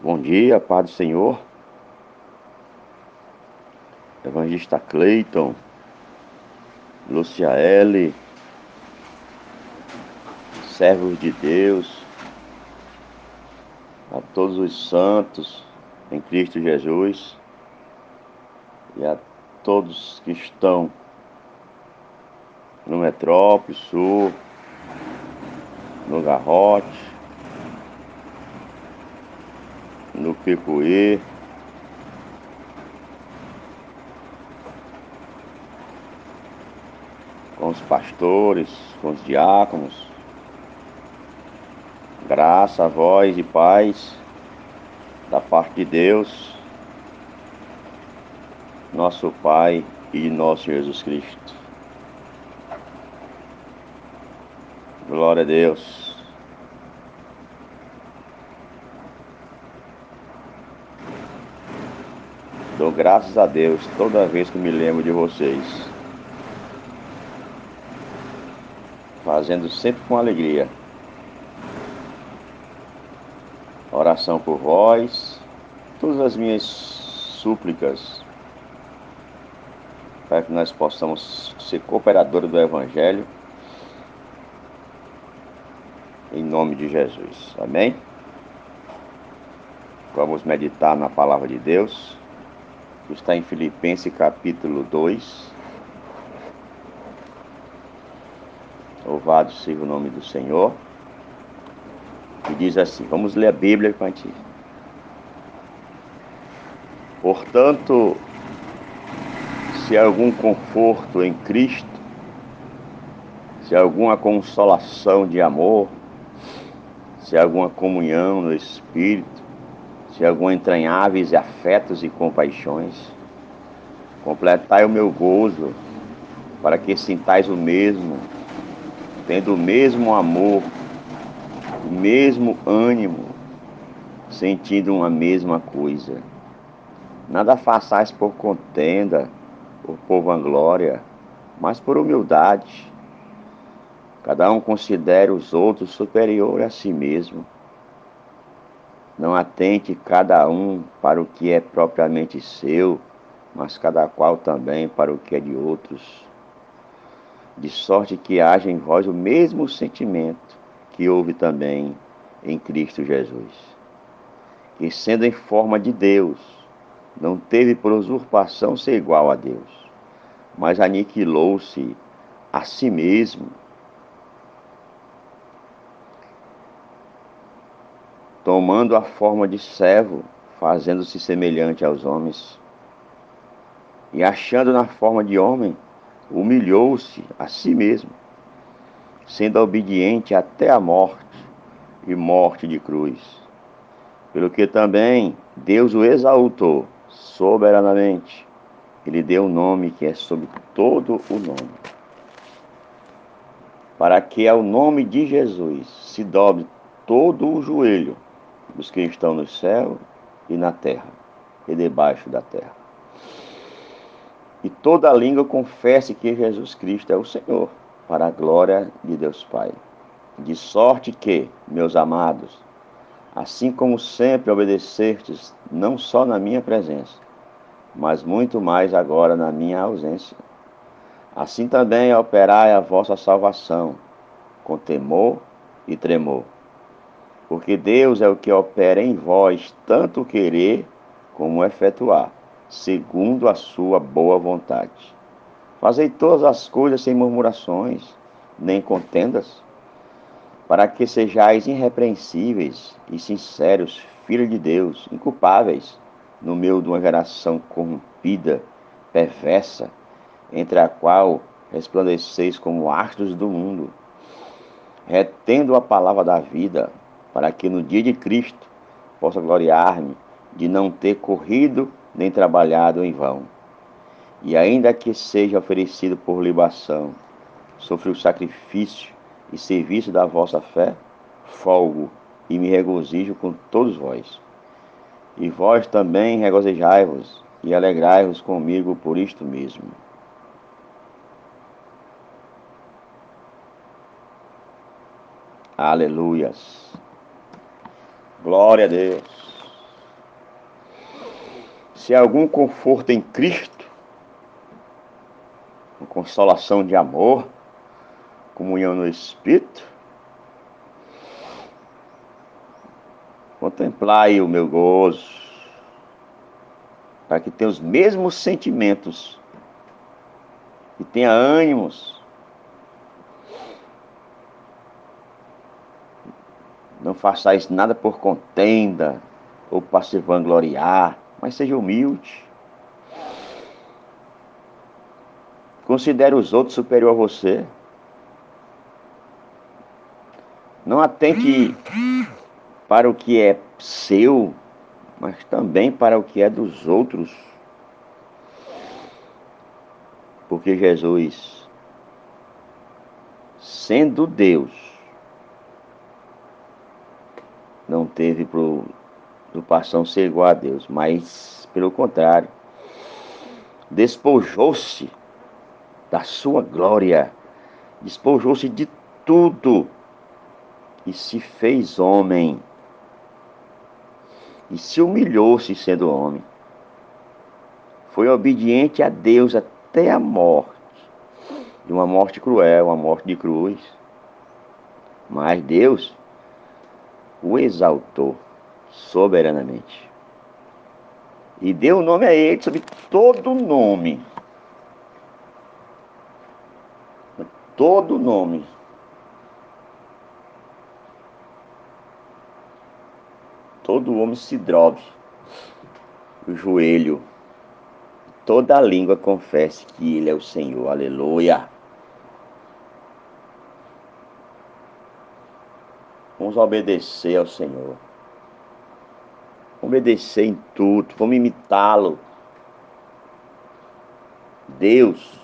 Bom dia, Pai do Senhor. Evangelista Cleiton, Luciaele, servos de Deus, a todos os santos em Cristo Jesus e a todos que estão no Metrópole Sul, no Garrote, no Picuí. Com os pastores, com os diáconos, graça, voz e paz da parte de Deus, nosso Pai e nosso Jesus Cristo. Glória a Deus. Dou graças a Deus toda vez que me lembro de vocês. Fazendo sempre com alegria. Oração por vós, todas as minhas súplicas, para que nós possamos ser cooperadores do Evangelho. Em nome de Jesus. Amém? Vamos meditar na palavra de Deus está em Filipenses capítulo 2. Louvado seja o nome do Senhor. E diz assim: vamos ler a Bíblia para ti. Portanto, se há algum conforto em Cristo, se há alguma consolação de amor, se há alguma comunhão no Espírito, se algum entranháveis afetos e compaixões. Completai o meu gozo, para que sintais o mesmo, tendo o mesmo amor, o mesmo ânimo, sentindo uma mesma coisa. Nada façais por contenda, por, por vanglória, mas por humildade. Cada um considere os outros superior a si mesmo não atente cada um para o que é propriamente seu, mas cada qual também para o que é de outros. De sorte que haja em vós o mesmo sentimento que houve também em Cristo Jesus. Que sendo em forma de Deus, não teve por usurpação ser igual a Deus, mas aniquilou-se a si mesmo tomando a forma de servo, fazendo-se semelhante aos homens. E achando na forma de homem, humilhou-se a si mesmo, sendo obediente até a morte e morte de cruz. Pelo que também Deus o exaltou soberanamente. Ele deu um nome que é sobre todo o nome. Para que ao nome de Jesus se dobre todo o joelho dos que estão no céu e na terra e debaixo da terra. E toda língua confesse que Jesus Cristo é o Senhor, para a glória de Deus Pai. De sorte que, meus amados, assim como sempre obedecestes, não só na minha presença, mas muito mais agora na minha ausência, assim também operai a vossa salvação, com temor e tremor porque Deus é o que opera em vós tanto querer como efetuar, segundo a sua boa vontade. Fazei todas as coisas sem murmurações, nem contendas, para que sejais irrepreensíveis e sinceros, filhos de Deus, inculpáveis, no meio de uma geração corrompida, perversa, entre a qual resplandeceis como astros do mundo, retendo a palavra da vida, para que no dia de Cristo possa gloriar-me de não ter corrido nem trabalhado em vão. E ainda que seja oferecido por libação, sofri o sacrifício e serviço da vossa fé, folgo e me regozijo com todos vós. E vós também regozijai-vos e alegrai-vos comigo por isto mesmo. Aleluias. Glória a Deus. se há algum conforto em Cristo, uma consolação de amor, comunhão no Espírito, contemplai o meu gozo, para que tenha os mesmos sentimentos e tenha ânimos. Não façais nada por contenda ou para se vangloriar, mas seja humilde. Considere os outros superior a você. Não atente para o que é seu, mas também para o que é dos outros. Porque Jesus, sendo Deus, não teve preocupação ser igual a Deus, mas, pelo contrário, despojou-se da sua glória, despojou-se de tudo e se fez homem e se humilhou-se sendo homem. Foi obediente a Deus até a morte, de uma morte cruel, uma morte de cruz. Mas Deus o exaltou soberanamente. E deu o nome a ele sobre todo nome. Todo nome todo homem se drogue o joelho, toda a língua confesse que Ele é o Senhor. Aleluia. Vamos obedecer ao Senhor. Obedecer em tudo, vamos imitá-lo. Deus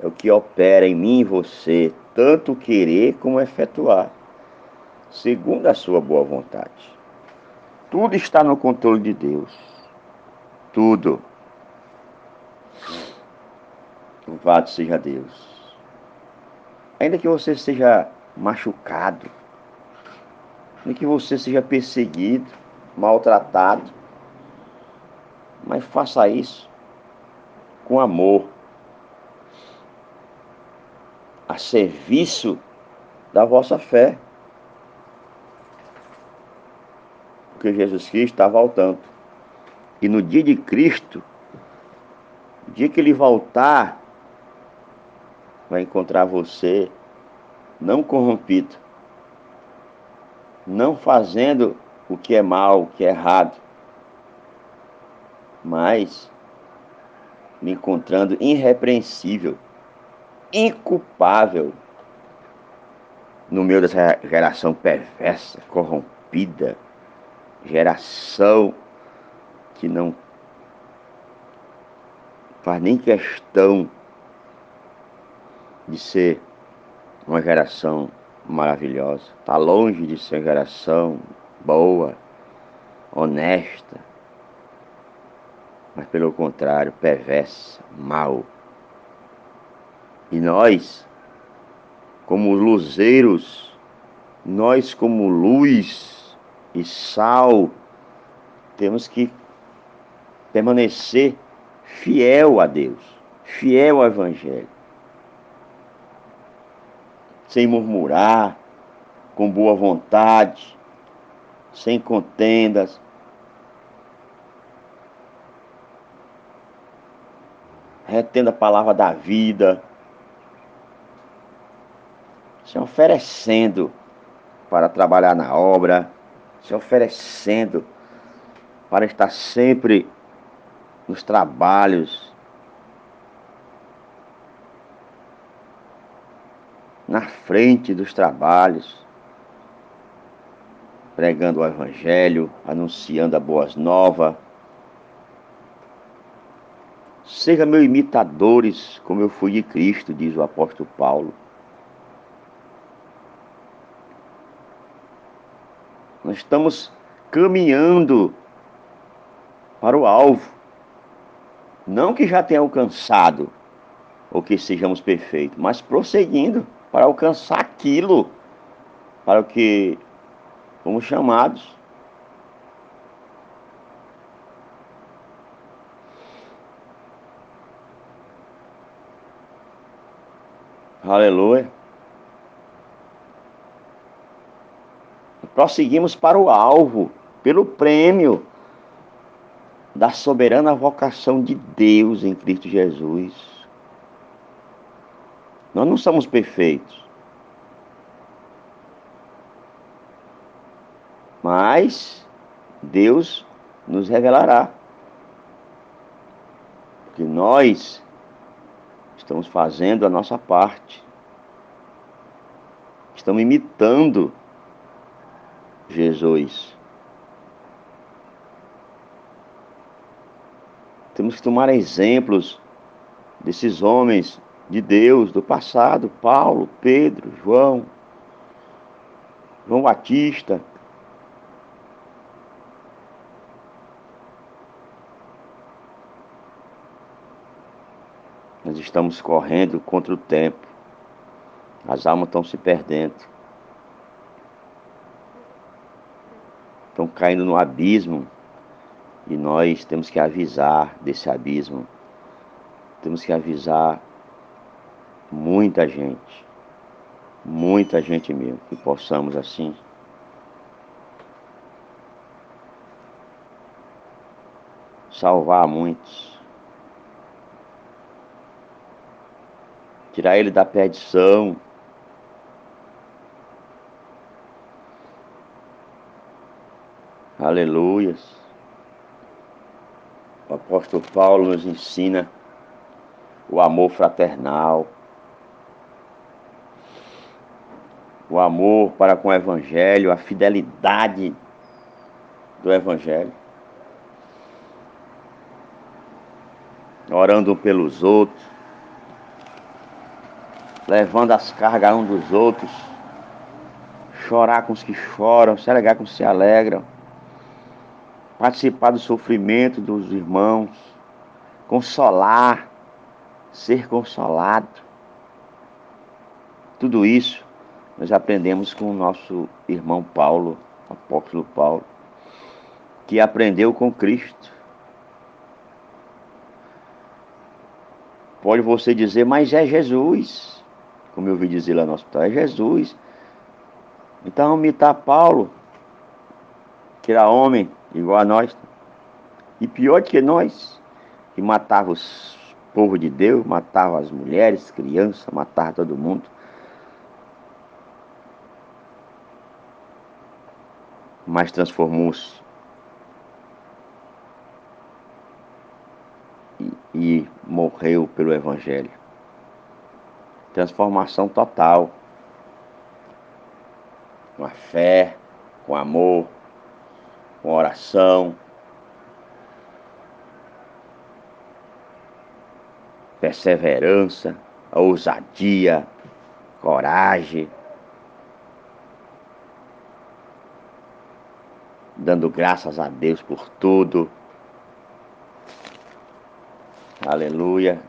é o que opera em mim e você, tanto querer como efetuar, segundo a sua boa vontade. Tudo está no controle de Deus. Tudo. Louvado seja Deus. Ainda que você seja machucado, ainda que você seja perseguido, maltratado, mas faça isso com amor, a serviço da vossa fé. porque Jesus Cristo está voltando. E no dia de Cristo, no dia que ele voltar, vai encontrar você não corrompido, não fazendo o que é mal, o que é errado, mas me encontrando irrepreensível, inculpável no meio dessa geração perversa, corrompida, geração que não faz nem questão de ser uma geração maravilhosa. Está longe de ser uma geração boa, honesta, mas pelo contrário, perversa, mal. E nós, como luzeiros, nós como luz, e sal, temos que permanecer fiel a Deus, fiel ao Evangelho, sem murmurar, com boa vontade, sem contendas. Retendo a palavra da vida, se oferecendo para trabalhar na obra, se oferecendo para estar sempre nos trabalhos, na frente dos trabalhos, pregando o Evangelho, anunciando a boas novas. Seja meus imitadores, como eu fui de Cristo, diz o apóstolo Paulo. Nós estamos caminhando para o alvo. Não que já tenha alcançado ou que sejamos perfeitos, mas prosseguindo para alcançar aquilo para o que fomos chamados. Aleluia. Prosseguimos para o alvo, pelo prêmio da soberana vocação de Deus em Cristo Jesus. Nós não somos perfeitos. Mas Deus nos revelará que nós estamos fazendo a nossa parte. Estamos imitando Jesus. Temos que tomar exemplos desses homens de Deus do passado, Paulo, Pedro, João, João Batista. Nós estamos correndo contra o tempo. As almas estão se perdendo. Estão caindo no abismo. E nós temos que avisar desse abismo. Temos que avisar muita gente. Muita gente mesmo. Que possamos assim salvar muitos. Tirar ele da perdição. Aleluias o apóstolo Paulo nos ensina o amor fraternal, o amor para com o Evangelho, a fidelidade do Evangelho, orando pelos outros, levando as cargas um dos outros, chorar com os que choram, se alegrar com os que se alegram. Participar do sofrimento dos irmãos, consolar, ser consolado. Tudo isso nós aprendemos com o nosso irmão Paulo, apóstolo Paulo, que aprendeu com Cristo. Pode você dizer, mas é Jesus, como eu ouvi dizer lá no hospital, é Jesus. Então, imitar Paulo, que era homem, igual a nós. E pior que nós, que matava os povo de Deus, matava as mulheres, crianças, matava todo mundo. Mas transformou-se. E, e morreu pelo Evangelho. Transformação total. Com a fé, com amor, com oração, perseverança, ousadia, coragem, dando graças a Deus por tudo. Aleluia.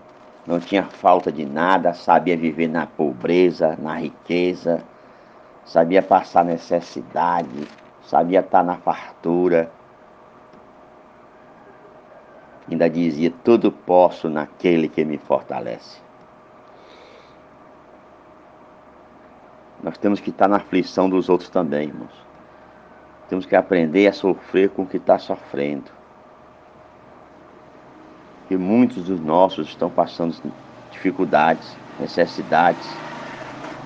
Não tinha falta de nada, sabia viver na pobreza, na riqueza, sabia passar necessidade, sabia estar na fartura. Ainda dizia: Tudo posso naquele que me fortalece. Nós temos que estar na aflição dos outros também, irmãos. Temos que aprender a sofrer com o que está sofrendo. E muitos dos nossos estão passando dificuldades, necessidades,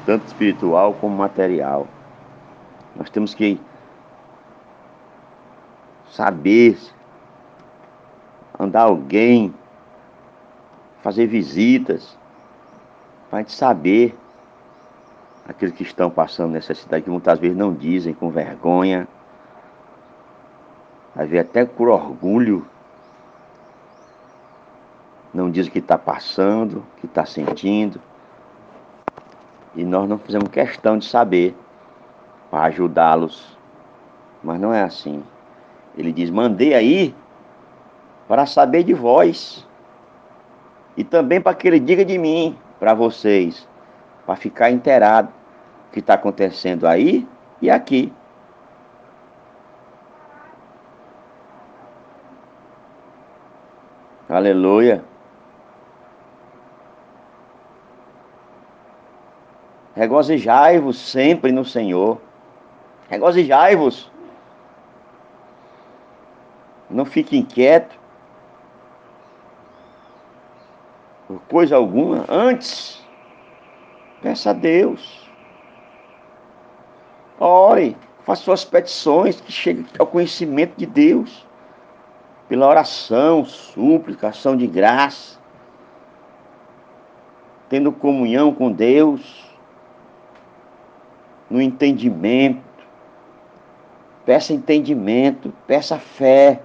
tanto espiritual como material. Nós temos que saber andar alguém, fazer visitas, para a gente saber aqueles que estão passando necessidade, que muitas vezes não dizem com vergonha, às vezes até por orgulho, não diz o que está passando, o que está sentindo. E nós não fizemos questão de saber para ajudá-los. Mas não é assim. Ele diz: Mandei aí para saber de vós, e também para que ele diga de mim para vocês, para ficar inteirado o que está acontecendo aí e aqui. Aleluia. Regozijai-vos sempre no Senhor. Regozijai-vos. Não fique inquieto. Por coisa alguma. Antes, peça a Deus. Ore. Faça suas petições que cheguem ao conhecimento de Deus. Pela oração, súplica, ação de graça. Tendo comunhão com Deus no entendimento. Peça entendimento, peça fé,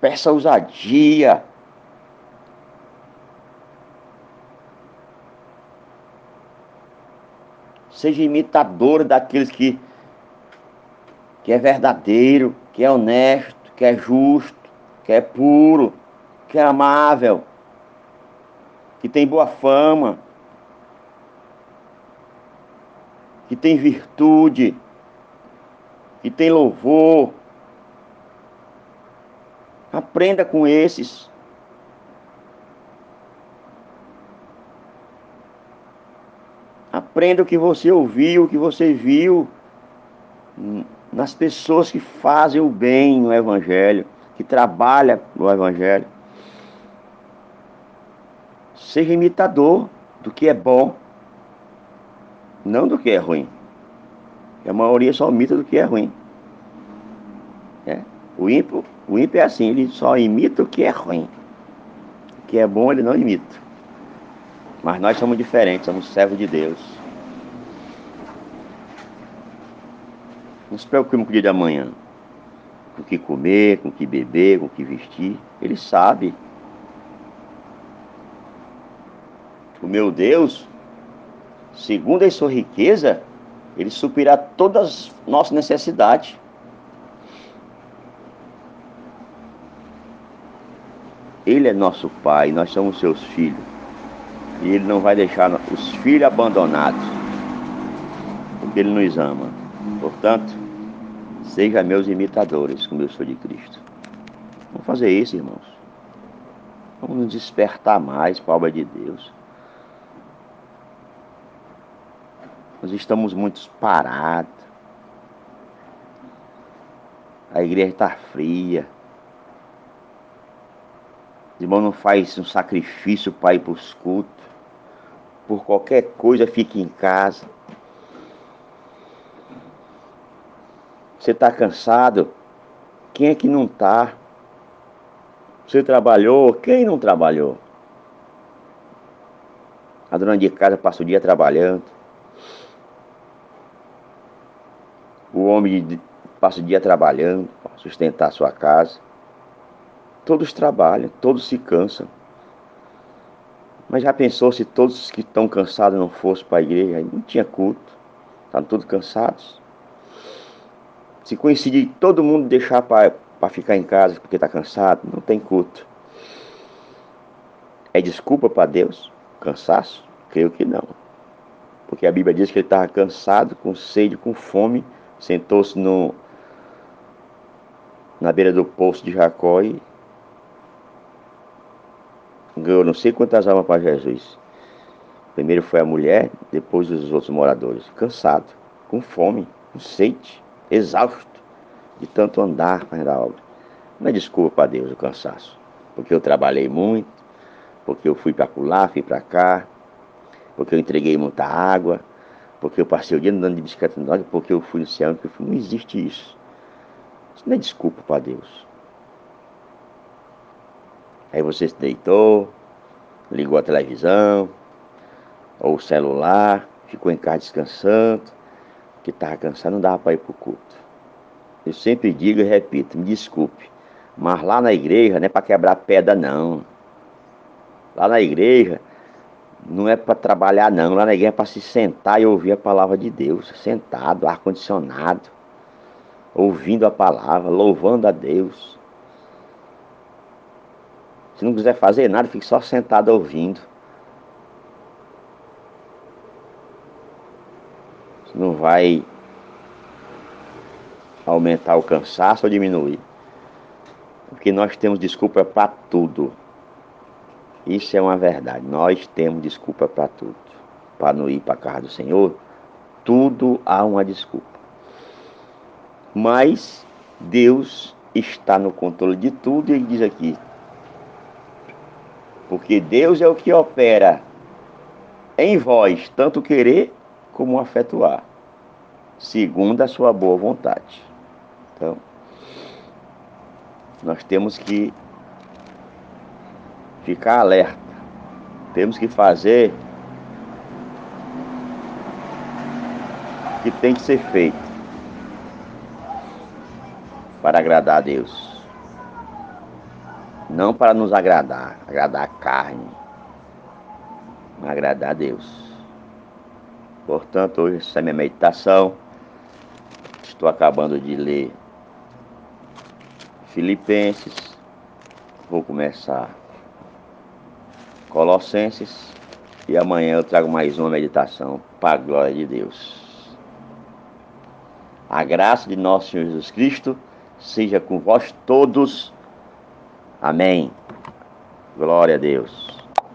peça ousadia. Seja imitador daqueles que, que é verdadeiro, que é honesto, que é justo, que é puro, que é amável, que tem boa fama. que tem virtude, que tem louvor. Aprenda com esses. Aprenda o que você ouviu, o que você viu nas pessoas que fazem o bem no Evangelho, que trabalham no Evangelho. Seja imitador do que é bom não do que é ruim. A maioria só imita do que é ruim. É. O, ímpio, o ímpio é assim, ele só imita o que é ruim. O que é bom ele não imita. Mas nós somos diferentes, somos servos de Deus. Não se preocupe com o dia de amanhã. Com o que comer, com o que beber, com o que vestir. Ele sabe. O meu Deus segundo a sua riqueza, ele suprirá todas as nossas necessidades. Ele é nosso pai, nós somos seus filhos. E ele não vai deixar os filhos abandonados, porque ele nos ama. Portanto, seja meus imitadores, como eu sou de Cristo. Vamos fazer isso, irmãos. Vamos nos despertar mais para a obra de Deus. Nós estamos muito parados. A igreja está fria. Os irmãos não faz um sacrifício para ir para os cultos. Por qualquer coisa fica em casa. Você está cansado? Quem é que não está? Você trabalhou? Quem não trabalhou? A dona de casa passa o dia trabalhando. O homem passa o dia trabalhando para sustentar a sua casa. Todos trabalham, todos se cansam. Mas já pensou se todos que estão cansados não fossem para a igreja? Não tinha culto. Estavam todos cansados. Se coincidir todo mundo deixar para ficar em casa porque está cansado, não tem culto. É desculpa para Deus? Cansaço? Creio que não. Porque a Bíblia diz que ele estava cansado, com sede, com fome sentou-se no na beira do poço de Jacó e ganhou não sei quantas almas para Jesus. Primeiro foi a mulher, depois os outros moradores, cansado, com fome, com sede, exausto de tanto andar para a obra. Não é desculpa para Deus o cansaço, porque eu trabalhei muito, porque eu fui para lá, fui para cá, porque eu entreguei muita água, porque eu passei o dia andando de bicicleta no porque eu fui no céu, porque eu fui. Não existe isso. Isso não é desculpa para Deus. Aí você se deitou, ligou a televisão, ou o celular, ficou em casa descansando, que estava cansado, não dava para ir para o culto. Eu sempre digo e repito, me desculpe, mas lá na igreja não é para quebrar pedra, não. Lá na igreja não é para trabalhar não, lá na igreja é para se sentar e ouvir a palavra de Deus, sentado, ar-condicionado, ouvindo a palavra, louvando a Deus. Se não quiser fazer nada, fique só sentado ouvindo. Não vai aumentar o cansaço ou diminuir. Porque nós temos desculpa para tudo. Isso é uma verdade. Nós temos desculpa para tudo. Para não ir para a casa do Senhor, tudo há uma desculpa. Mas Deus está no controle de tudo e ele diz aqui: porque Deus é o que opera em vós, tanto querer como afetuar, segundo a sua boa vontade. Então, nós temos que ficar alerta, temos que fazer o que tem que ser feito para agradar a Deus. Não para nos agradar, agradar a carne, agradar a Deus. Portanto, hoje essa é minha meditação. Estou acabando de ler Filipenses. Vou começar Colossenses. E amanhã eu trago mais uma meditação para a glória de Deus. A graça de nosso Senhor Jesus Cristo seja com vós todos. Amém. Glória a Deus.